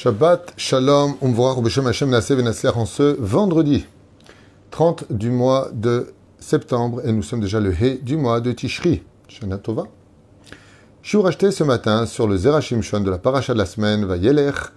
Shabbat, Shalom, Umvrach, Beshem Hashem Naseh Venasler en ce vendredi 30 du mois de septembre et nous sommes déjà le He du mois de Tishri. Shana Tova. Shiur acheté ce matin sur le Zerachim Shon de la paracha de la semaine Vayelech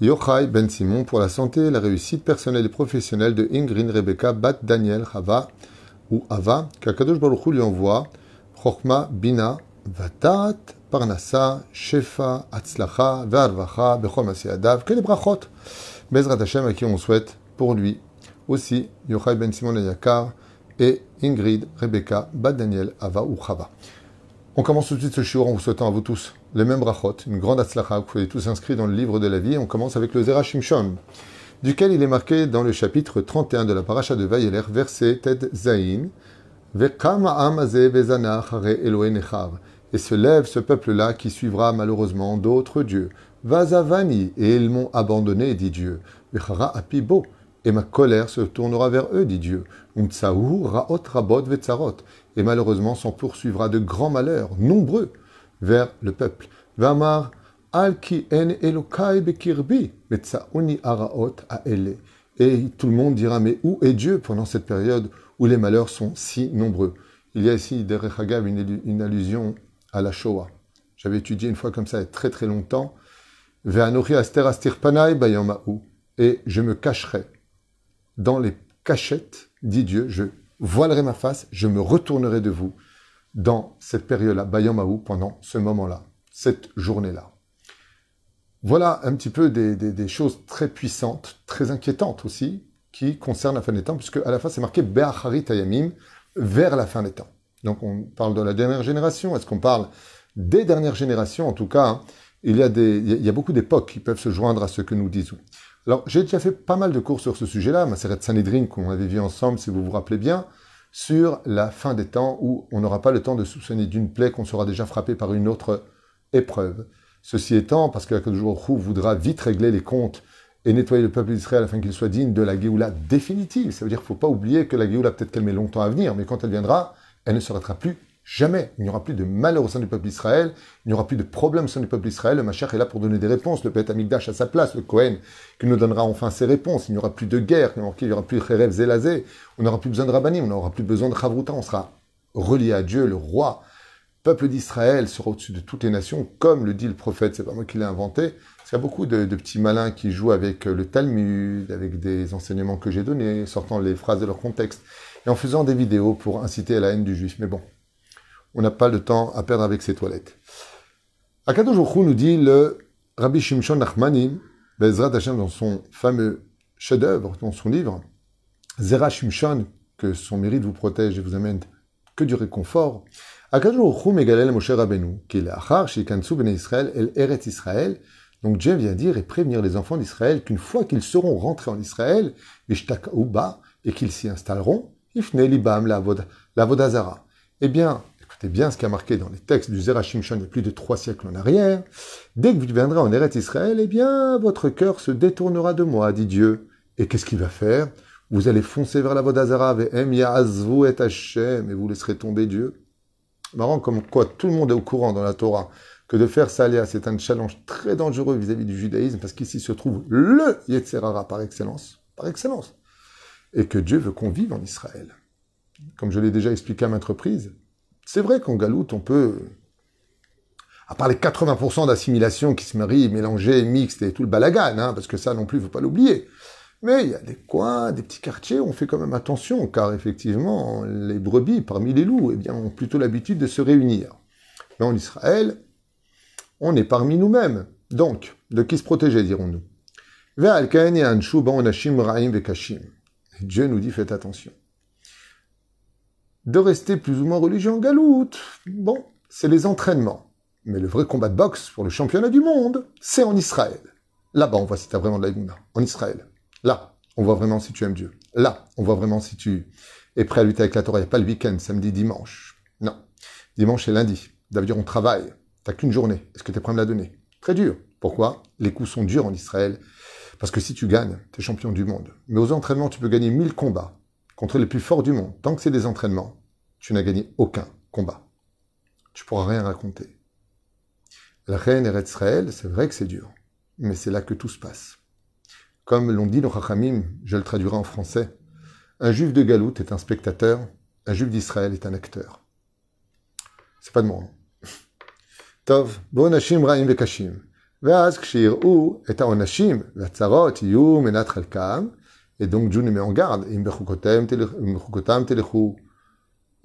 Yochai Ben Simon pour la santé la réussite personnelle et professionnelle de Ingrid Rebecca Bat Daniel Chava ou Ava qu'Akadosh Baruch lui envoie Chochma Bina Vatat Parnassa, Shefa, Atzlacha, Ve'arvacha, Bechol Masiadav, que les brachot. Bezrat Hashem, à qui on souhaite pour lui aussi Yochai Ben Simon Yakar et Ingrid, Rebecca, Bad Daniel, Ava ou Chava. On commence tout de suite ce shiur en vous souhaitant à vous tous les mêmes brachot, une grande Atzlacha, vous pouvez tous inscrits dans le livre de la vie. On commence avec le Zera Shimshon, duquel il est marqué dans le chapitre 31 de la paracha de Vayeler, verset Ted Zain, Ve'kama amaze vezana chare Elohe nechav et se lève ce peuple-là qui suivra malheureusement d'autres dieux. Vazavani, et ils m'ont abandonné, dit Dieu. Apibo, et ma colère se tournera vers eux, dit Dieu. Umtsahu raot rabot et malheureusement s'en poursuivra de grands malheurs, nombreux, vers le peuple. Vamar al ki en elokai bekirbi, vetsauni araot. Et tout le monde dira, mais où est Dieu pendant cette période où les malheurs sont si nombreux? Il y a ici, derrière une allusion à la Shoah. J'avais étudié une fois comme ça il y a très très longtemps. Et je me cacherai dans les cachettes, dit Dieu, je voilerai ma face, je me retournerai de vous dans cette période-là, pendant ce moment-là, cette journée-là. Voilà un petit peu des, choses très puissantes, très inquiétantes aussi, qui concernent la fin des temps, puisque à la fin c'est marqué Be'acharit Ayamim, vers la fin des temps. Donc on parle de la dernière génération. Est-ce qu'on parle des dernières générations? En tout cas, hein, il, y a beaucoup d'époques qui peuvent se joindre à ce que nous disons. Alors j'ai déjà fait pas mal de cours sur ce sujet-là, ma de Sanhedrin qu'on avait vu ensemble, si vous vous rappelez bien, sur la fin des temps où on n'aura pas le temps de soupçonner d'une plaie qu'on sera déjà frappé par une autre épreuve. Ceci étant, parce que Akadoujou voudra vite régler les comptes et nettoyer le peuple d'Israël afin qu'il soit digne de la Géoula définitive. Ça veut dire qu'il ne faut pas oublier que la Géoula, peut-être qu'elle met longtemps à venir, mais quand elle viendra, elle ne s'arrêtera plus jamais. Il n'y aura plus de malheur au sein du peuple d'Israël, il n'y aura plus de problème au sein du peuple d'Israël. Le Machar est là pour donner des réponses. Le Pet Amigdash à sa place, le Kohen, qui nous donnera enfin ses réponses. Il n'y aura plus de guerre, il n'y aura plus de Kherev Zelazé, on n'aura plus besoin de Rabbanim, on n'aura plus besoin de Chavruta, on sera relié à Dieu, le roi. Le peuple d'Israël sera au-dessus de toutes les nations, comme le dit le prophète, c'est pas moi qui l'ai inventé. Il y a beaucoup de, de, petits malins qui jouent avec le Talmud, avec des enseignements que j'ai donnés, sortant les phrases de leur contexte et en faisant des vidéos pour inciter à la haine du juif. Mais bon, on n'a pas le temps à perdre avec ces toilettes. Akadosh nous dit le Rabbi Shimshon Nachmani, Bezrat Hashem dans son fameux chef-d'œuvre, dans son livre, Zera Shimshon, que son mérite vous protège et vous amène que du réconfort. Akadosh Megalel Moshe Rabbeinu, qui est l'Achar, Shikansu Ben Israël, El Eret Israël. Donc Dieu vient dire et prévenir les enfants d'Israël qu'une fois qu'ils seront rentrés en Israël, et qu'ils s'y installeront, Ifne libam la vodazara. Eh bien, écoutez bien ce qui a marqué dans les textes du Zerachimshon il y a plus de trois siècles en arrière. Dès que vous viendrez en Eretz Israël, eh bien, votre cœur se détournera de moi, dit Dieu. Et qu'est-ce qu'il va faire? Vous allez foncer vers la vodazara, et Hashem, et vous laisserez tomber Dieu. Marrant comme quoi tout le monde est au courant dans la Torah que de faire Salia, c'est un challenge très dangereux vis-à-vis du judaïsme, parce qu'ici se trouve le Yetzerara par excellence. Par excellence et que Dieu veut qu'on vive en Israël. Comme je l'ai déjà expliqué à maintes reprises, c'est vrai qu'en Galoute, on peut, à part les 80% d'assimilation qui se marient, mélangés, mixtes et tout le balagan, hein, parce que ça non plus, il ne faut pas l'oublier. Mais il y a des coins, des petits quartiers où on fait quand même attention, car effectivement, les brebis parmi les loups, eh bien, ont plutôt l'habitude de se réunir. Mais en Israël, on est parmi nous-mêmes. Donc, de qui se protéger, dirons-nous? Dieu nous dit faites attention. De rester plus ou moins religieux en galoute, bon, c'est les entraînements. Mais le vrai combat de boxe pour le championnat du monde, c'est en Israël. Là-bas, on voit si tu as vraiment de la En Israël. Là, on voit vraiment si tu aimes Dieu. Là, on voit vraiment si tu es prêt à lutter avec la Torah. Il n'y a pas le week-end, samedi, dimanche. Non. Dimanche et lundi. Ça veut dire on travaille. T'as qu'une journée. Est-ce que tu es prêt à me la donner Très dur. Pourquoi? Les coups sont durs en Israël. Parce que si tu gagnes, tu es champion du monde. Mais aux entraînements, tu peux gagner 1000 combats contre les plus forts du monde. Tant que c'est des entraînements, tu n'as gagné aucun combat. Tu pourras rien raconter. La reine Eretz Israël, c'est vrai que c'est dur. mais c'est là que tout se passe. Comme l'ont dit nos Chachamim, je le traduirai en français, un juif de Galout est un spectateur, un juif d'Israël est un acteur. C'est pas de moi. hein. Tov, bo'onashim ra'im vekashim. ואז כשיראו את העונשים והצרות יהיו מנת חלקם, et donc Dieu nous met en garde, אם בחוקותיהם תלכו- אם בחוקותם תלכו,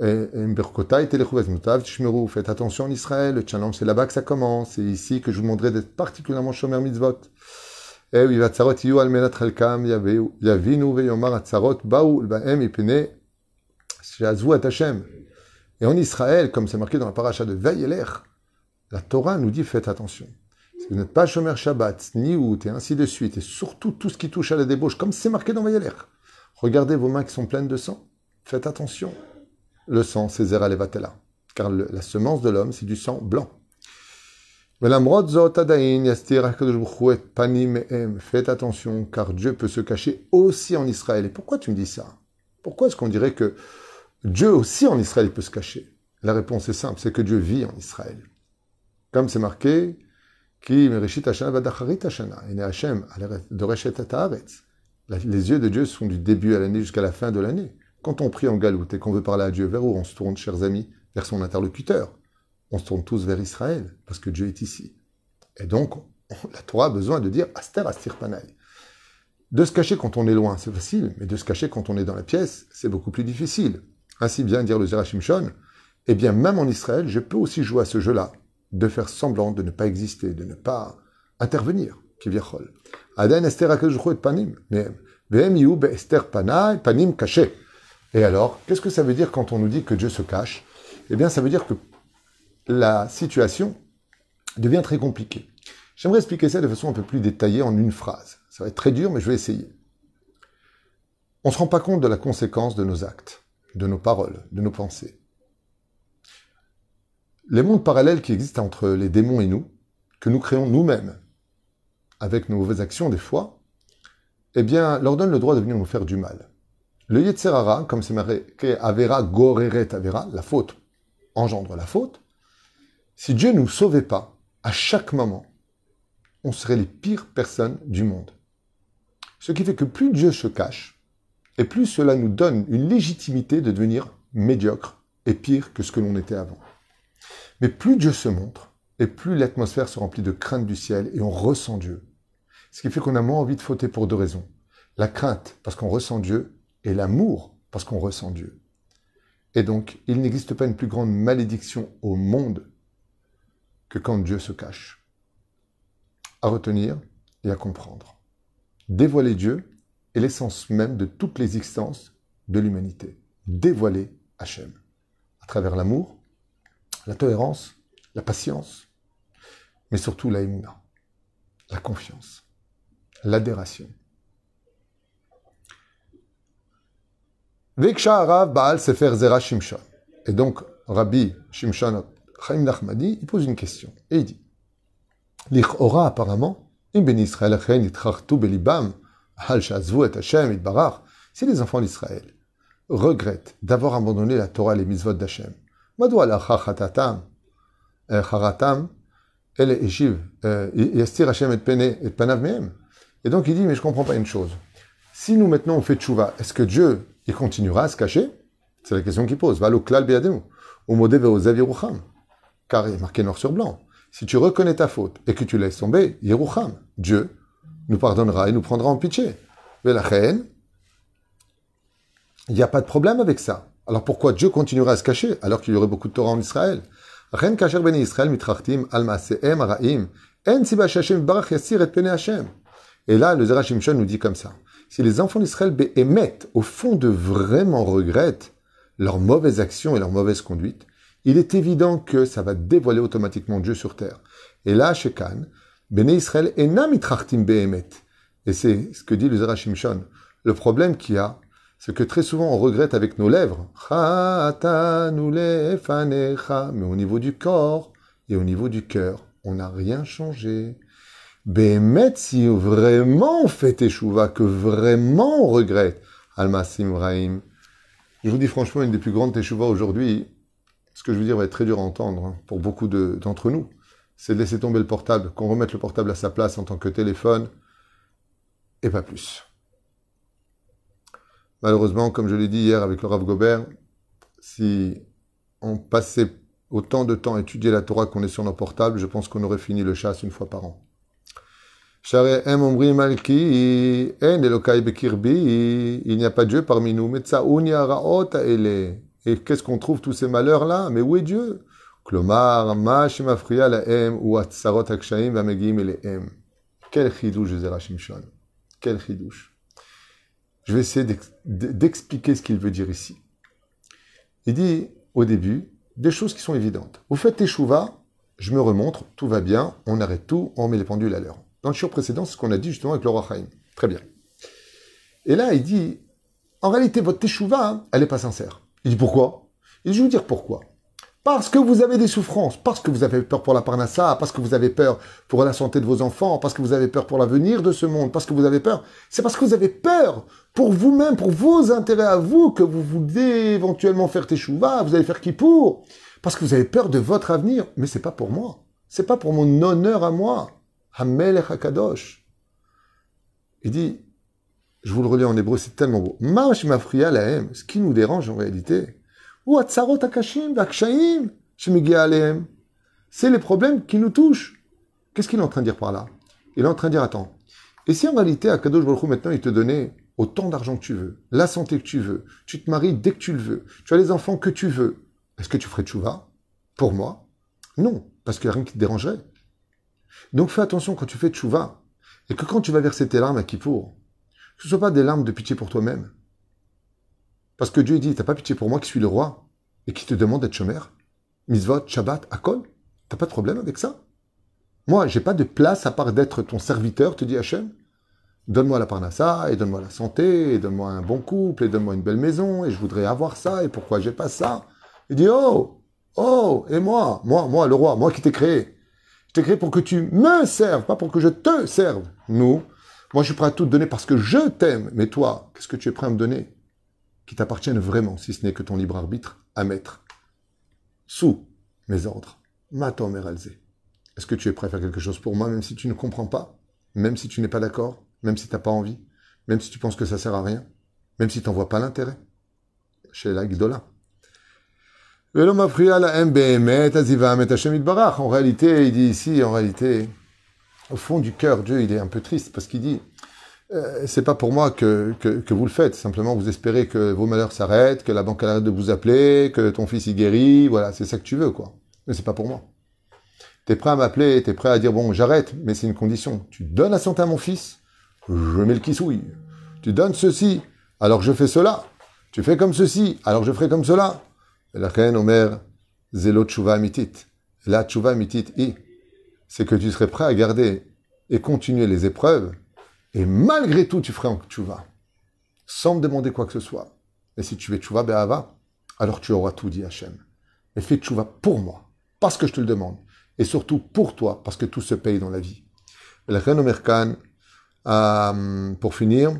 euh, אם בחוקותיי תלכו ועזמותיו תשמרו, faites attention en Israël, le challenge c'est là-bas que ça commence, c'est ici que je vous demanderai d'être particulièrement shomer mitzvot. Eh oui, והצרות יהיו על מנת חלקם, יביאו- יבינו ויאמר הצרות באו בהם מפני שעזבו את השם. Et en Israël, comme c'est marqué dans la paracha de Veillelech, la Torah nous dit faites attention. de ne pas chomer Shabbat, Niout, et ainsi de suite, et surtout tout ce qui touche à la débauche, comme c'est marqué dans Vayaler. Regardez vos mains qui sont pleines de sang. Faites attention. Le sang, c'est Zera Levatela. Car la semence de l'homme, c'est du sang blanc. Faites attention, car Dieu peut se cacher aussi en Israël. Et pourquoi tu me dis ça? Pourquoi est-ce qu'on dirait que Dieu aussi en Israël peut se cacher? La réponse est simple, c'est que Dieu vit en Israël. Comme c'est marqué, Ene Hashem. La- Les yeux de Dieu sont du début à l'année jusqu'à la fin de l'année. Quand on prie en galoute et qu'on veut parler à Dieu, vers où on se tourne, chers amis Vers son interlocuteur. On se tourne tous vers Israël, parce que Dieu est ici. Et donc, on- la Torah a besoin de dire Aster Astir Panay. De se cacher quand on est loin, c'est facile, mais de se cacher quand on est dans la pièce, c'est beaucoup plus difficile. Ainsi bien dire le Zerachim Shon, eh bien, même en Israël, je peux aussi jouer à ce jeu-là, de faire semblant de ne pas exister, de ne pas intervenir, et Panim, Panim caché. Et alors, qu'est-ce que ça veut dire quand on nous dit que Dieu se cache? Eh bien, ça veut dire que la situation devient très compliquée. J'aimerais expliquer ça de façon un peu plus détaillée en une phrase. Ça va être très dur, mais je vais essayer. On ne se rend pas compte de la conséquence de nos actes, de nos paroles, de nos pensées. Les mondes parallèles qui existent entre les démons et nous, que nous créons nous-mêmes, avec nos mauvaises actions des fois, eh bien, leur donne le droit de venir nous faire du mal. Le Yetzerara, comme c'est marqué Avera Goreret Avera, la faute engendre la faute, si Dieu ne nous sauvait pas, à chaque moment, on serait les pires personnes du monde. Ce qui fait que plus Dieu se cache, et plus cela nous donne une légitimité de devenir médiocre et pire que ce que l'on était avant. Mais plus Dieu se montre, et plus l'atmosphère se remplit de crainte du ciel, et on ressent Dieu. Ce qui fait qu'on a moins envie de fauter pour deux raisons. La crainte, parce qu'on ressent Dieu, et l'amour, parce qu'on ressent Dieu. Et donc, il n'existe pas une plus grande malédiction au monde que quand Dieu se cache. À retenir et à comprendre. Dévoiler Dieu est l'essence même de toute l'existence de l'humanité. Dévoiler Hachem. À travers l'amour, la tolérance, la patience, mais surtout la la confiance, l'adhération. Baal Sefer Zera Shimshon. Et donc, Rabbi Shimshon Chaim Nachmadi, pose une question. Et il dit L'Ichora, apparemment, ben si les enfants d'Israël regrettent d'avoir abandonné la Torah et les mitzvot d'Hashem, euh, charatam, el eshiv, euh, yastir Hashem et et donc il dit, mais je comprends pas une chose. Si nous maintenant on fait tchouva, est-ce que Dieu, il continuera à se cacher? C'est la question qu'il pose. Va klal yerucham. Car il est marqué noir sur blanc. Si tu reconnais ta faute et que tu laisses tomber, Yerucham, Dieu, nous pardonnera et nous prendra en pitié. Mais la il n'y a pas de problème avec ça. Alors pourquoi Dieu continuera à se cacher alors qu'il y aurait beaucoup de Torah en Israël? Reine kasher beni Israël mitrachtim al en barach et. Et là, le Zerachim Shon nous dit comme ça. Si les enfants d'Israël émettent, au fond de vraiment regrettent leurs mauvaises actions et leurs mauvaises conduites, il est évident que ça va dévoiler automatiquement Dieu sur terre. Et là, chez Khan, Béné Israël enam itrachtim behemet. Et c'est ce que dit le Zerachim Shon. Le problème qu'il y a, c'est que très souvent on regrette avec nos lèvres. Mais au niveau du corps et au niveau du cœur, on n'a rien changé. Behemet, si vraiment on fait teshuva, que vraiment on regrette, Almasim Rahim. Je vous dis franchement, une des plus grandes teshuva aujourd'hui, ce que je veux dire va être très dur à entendre hein, pour beaucoup de- d'entre nous, c'est de laisser tomber le portable, qu'on remette le portable à sa place en tant que téléphone, et pas plus. Malheureusement, comme je l'ai dit hier avec le Rav Gobert, si on passait autant de temps à étudier la Torah qu'on est sur nos portables, je pense qu'on aurait fini le chasse une fois par an. Il n'y a pas Dieu parmi nous. Et qu'est-ce qu'on trouve tous ces malheurs-là? Mais où est Dieu? Quel chidouche, Shimshon. Quel chidouche. Je vais essayer d'expliquer ce qu'il veut dire ici. Il dit au début des choses qui sont évidentes. Vous faites tes chouvas, je me remontre, tout va bien, on arrête tout, on met les pendules à l'heure. Dans le shiur précédent, c'est ce qu'on a dit justement avec le Chaim. Très bien. Et là, il dit, en réalité, votre teshuva, elle n'est pas sincère. Il dit pourquoi? Il dit, je vais vous dire pourquoi. Parce que vous avez des souffrances, parce que vous avez peur pour la parnassa, parce que vous avez peur pour la santé de vos enfants, parce que vous avez peur pour l'avenir de ce monde, parce que vous avez peur. C'est parce que vous avez peur pour vous-même, pour vos intérêts à vous, que vous voulez éventuellement faire teshuva, vous allez faire qui pour Parce que vous avez peur de votre avenir. Mais c'est pas pour moi. C'est pas pour mon honneur à moi. Hamelech HaKadosh. Il dit, je vous le relis en hébreu, c'est tellement beau. Ce qui nous dérange en réalité, c'est les problèmes qui nous touchent. Qu'est-ce qu'il est en train de dire par là? Il est en train de dire, attends, et si en réalité, Akadosh Baruch maintenant, il te donnait autant d'argent que tu veux, la santé que tu veux, tu te maries dès que tu le veux, tu as les enfants que tu veux, est-ce que tu ferais tchouva? Pour moi Non, parce qu'il n'y a rien qui te dérangerait. Donc fais attention quand tu fais tchouva, et que quand tu vas verser tes larmes à Kippour, ce ne soit pas des larmes de pitié pour toi-même, parce que Dieu dit, t'as pas pitié pour moi qui suis le roi et qui te demande d'être chômeur? Misvot, Shabbat, Akol T'as pas de problème avec ça? Moi, j'ai pas de place à part d'être ton serviteur, te dit Hachem. Donne-moi la parnassa, et donne-moi la santé, et donne-moi un bon couple, et donne-moi une belle maison, et je voudrais avoir ça, et pourquoi j'ai pas ça? Il dit, oh, oh, et moi, moi, moi, le roi, moi qui t'ai créé. Je t'ai créé pour que tu me serves, pas pour que je te serve. Nous, moi je suis prêt à tout te donner parce que je t'aime, mais toi, qu'est-ce que tu es prêt à me donner? Qui t'appartiennent vraiment, si ce n'est que ton libre arbitre, à mettre sous mes ordres. Maton Meralze. Est-ce que tu es prêt à faire quelque chose pour moi, même si tu ne comprends pas, même si tu n'es pas d'accord, même si tu n'as pas envie, même si tu penses que ça sert à rien, même si tu n'en vois pas l'intérêt? Chez la Gdola. En réalité, il dit ici, en réalité, au fond du cœur, Dieu, il est un peu triste parce qu'il dit euh, c'est pas pour moi que, que, vous le faites. Simplement, vous espérez que vos malheurs s'arrêtent, que la banque arrête de vous appeler, que ton fils y guérit. Voilà, c'est ça que tu veux, quoi. Mais c'est pas pour moi. T'es prêt à m'appeler, t'es prêt à dire bon, j'arrête, mais c'est une condition. Tu donnes la santé à mon fils, je mets le kissouille. Tu donnes ceci, alors je fais cela. Tu fais comme ceci, alors je ferai comme cela. La reine Omer, zélo tchouva mitit. La tchouva mitit i. C'est que tu serais prêt à garder et continuer les épreuves et malgré tout, tu ferais en tchouva, sans me demander quoi que ce soit. Et si tu fais tchouva be'ava, alors tu auras tout dit Hachem. Mais fais tchouva pour moi, parce que je te le demande. Et surtout pour toi, parce que tout se paye dans la vie. Euh, pour finir,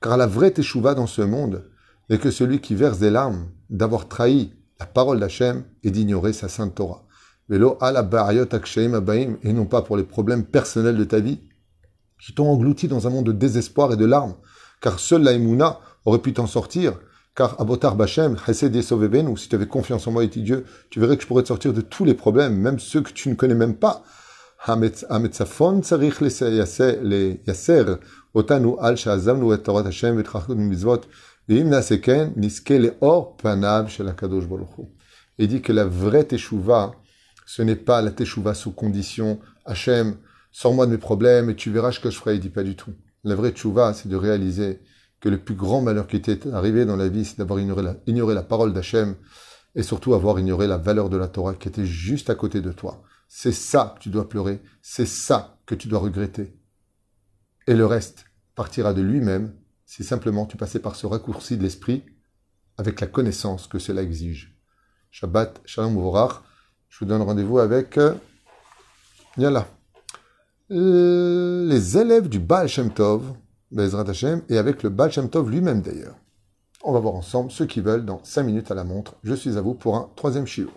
car la vraie teshuva dans ce monde n'est que celui qui verse des larmes d'avoir trahi la parole d'Hachem et d'ignorer sa sainte Torah et non pas pour les problèmes personnels de ta vie, qui t'ont englouti dans un monde de désespoir et de larmes, car seul la aurait pu t'en sortir, car Abotar Bachem, ou si tu avais confiance en moi et Dieu, tu verrais que je pourrais te sortir de tous les problèmes, même ceux que tu ne connais même pas. al Et dit que la vraie teshuva, ce n'est pas la teshuva sous condition. Hachem, sors-moi de mes problèmes et tu verras ce que je ferai. Il dit pas du tout. La vraie teshuva, c'est de réaliser que le plus grand malheur qui était arrivé dans la vie, c'est d'avoir ignoré la, ignoré la parole d'Hachem et surtout avoir ignoré la valeur de la Torah qui était juste à côté de toi. C'est ça que tu dois pleurer, c'est ça que tu dois regretter. Et le reste partira de lui-même si simplement tu passais par ce raccourci de l'esprit avec la connaissance que cela exige. Shabbat, Shalom Vorach. Je vous donne rendez-vous avec euh, là, les élèves du Baal Shem Tov, Bezrat Hashem, et avec le Baal Shem Tov lui-même d'ailleurs. On va voir ensemble ceux qui veulent dans 5 minutes à la montre. Je suis à vous pour un troisième chiot.